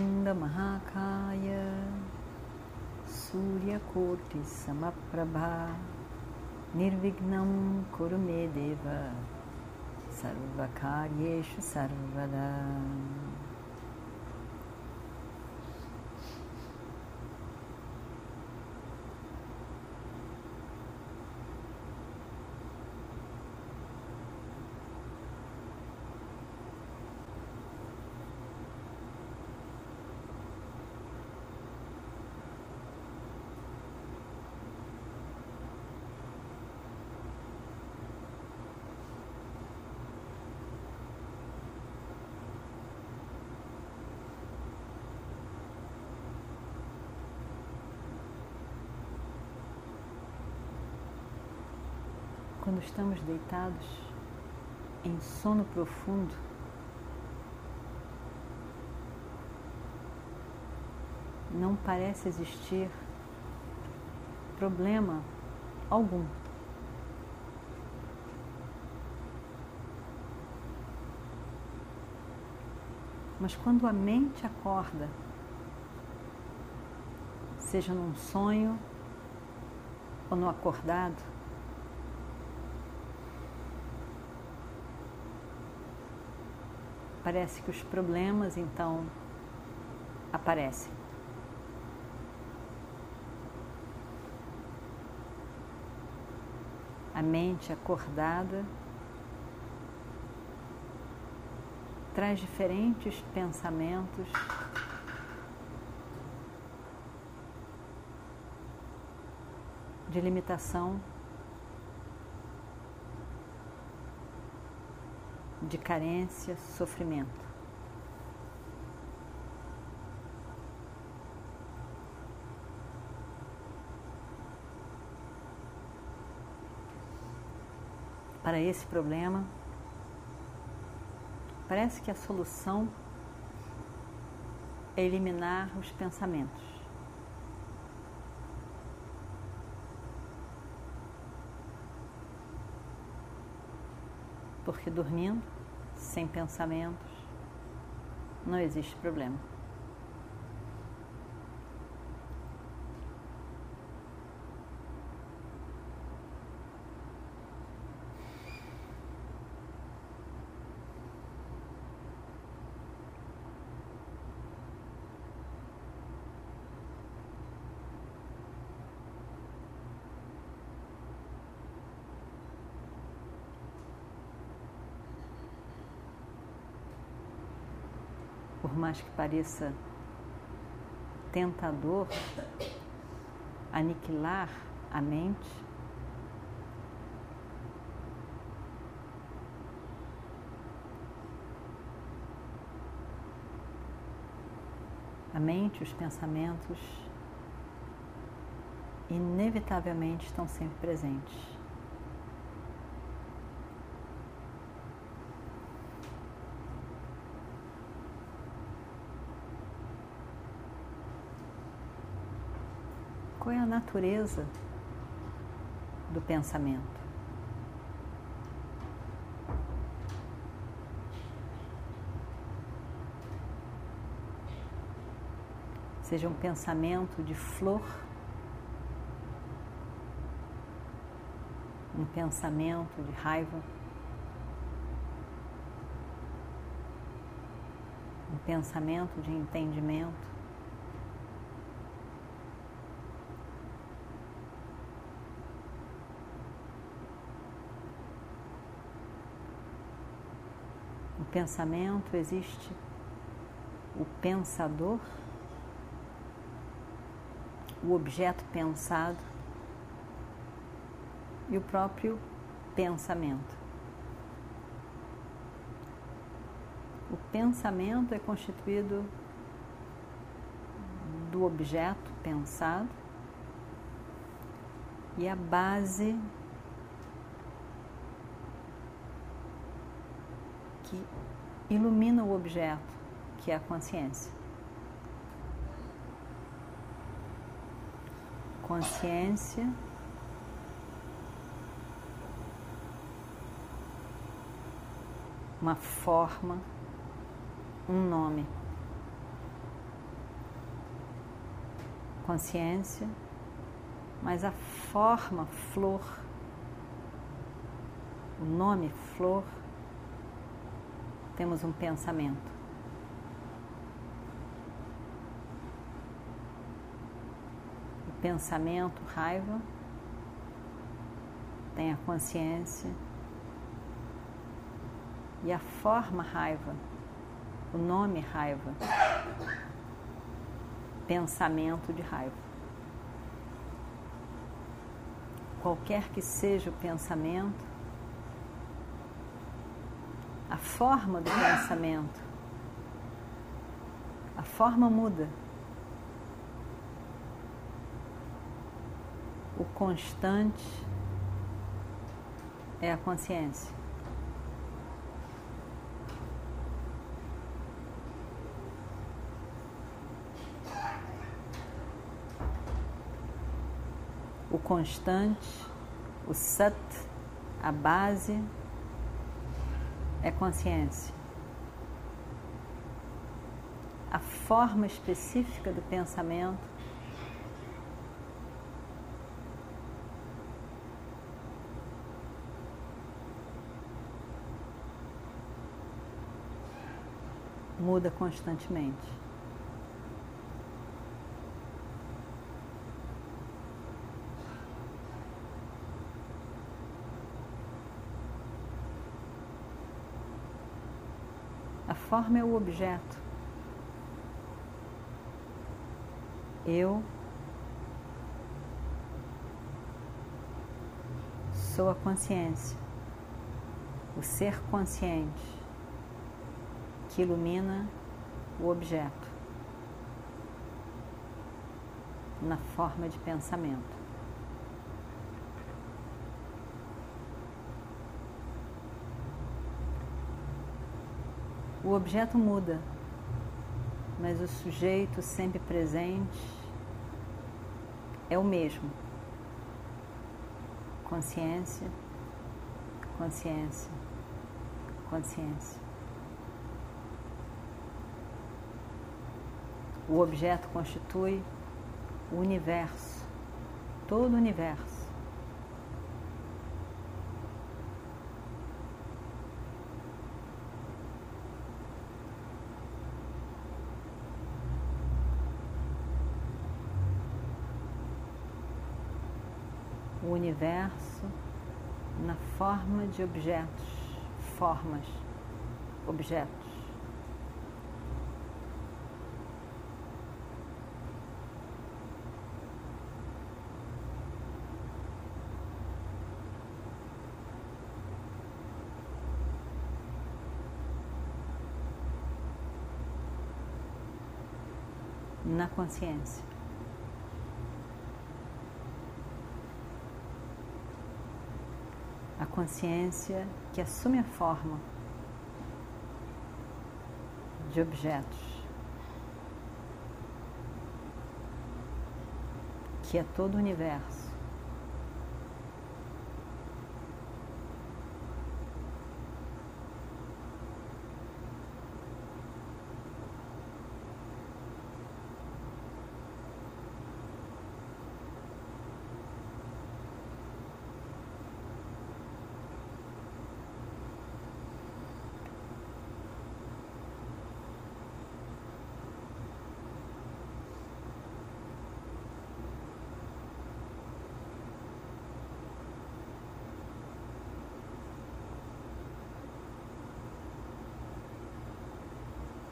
ङ्गमहाकाय सूर्यकोटिसमप्रभा निर्विघ्नं कुरु मे देव सर्वकार्येषु सर्वदा। Quando estamos deitados em sono profundo, não parece existir problema algum. Mas quando a mente acorda, seja num sonho ou no acordado, parece que os problemas então aparecem. A mente acordada traz diferentes pensamentos de limitação de carência, sofrimento. Para esse problema, parece que a solução é eliminar os pensamentos. Porque dormindo, sem pensamentos, não existe problema. Por mais que pareça tentador aniquilar a mente, a mente, os pensamentos, inevitavelmente estão sempre presentes. Qual é a natureza do pensamento? Seja um pensamento de flor, um pensamento de raiva, um pensamento de entendimento. Pensamento existe o pensador, o objeto pensado e o próprio pensamento. O pensamento é constituído do objeto pensado e a base que ilumina o objeto, que é a consciência. Consciência uma forma, um nome. Consciência, mas a forma flor, o nome flor, temos um pensamento. O pensamento, raiva, tem a consciência e a forma raiva, o nome raiva, pensamento de raiva. Qualquer que seja o pensamento, a forma do pensamento, a forma muda. O constante é a consciência. o constante, o sat, a base, é consciência. A forma específica do pensamento muda constantemente. Forma é o objeto. Eu sou a consciência, o ser consciente que ilumina o objeto na forma de pensamento. O objeto muda, mas o sujeito sempre presente é o mesmo. Consciência, consciência, consciência. O objeto constitui o universo, todo o universo. O universo na forma de objetos, formas, objetos. Na consciência. Consciência que assume a forma de objetos, que é todo o universo.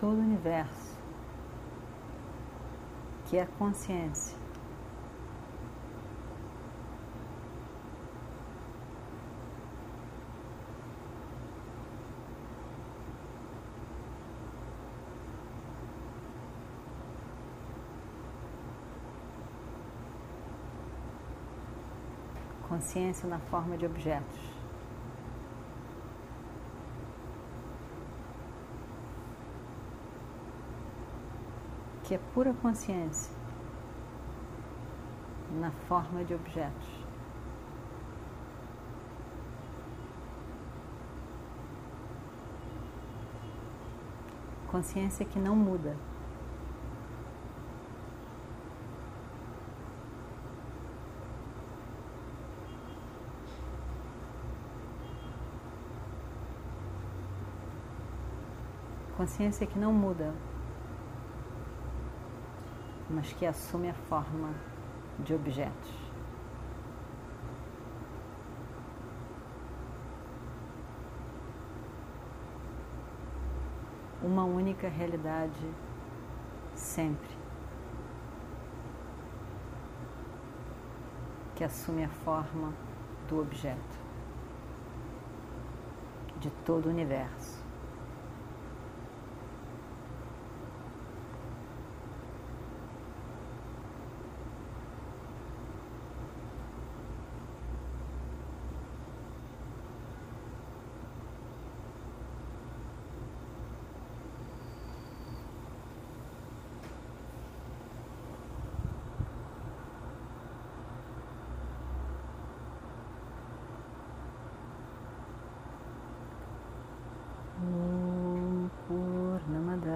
todo o universo, que é a consciência. Consciência na forma de objetos. Que é pura consciência na forma de objetos. Consciência que não muda. Consciência que não muda, mas que assume a forma de objetos. Uma única realidade sempre. Que assume a forma do objeto, de todo o universo.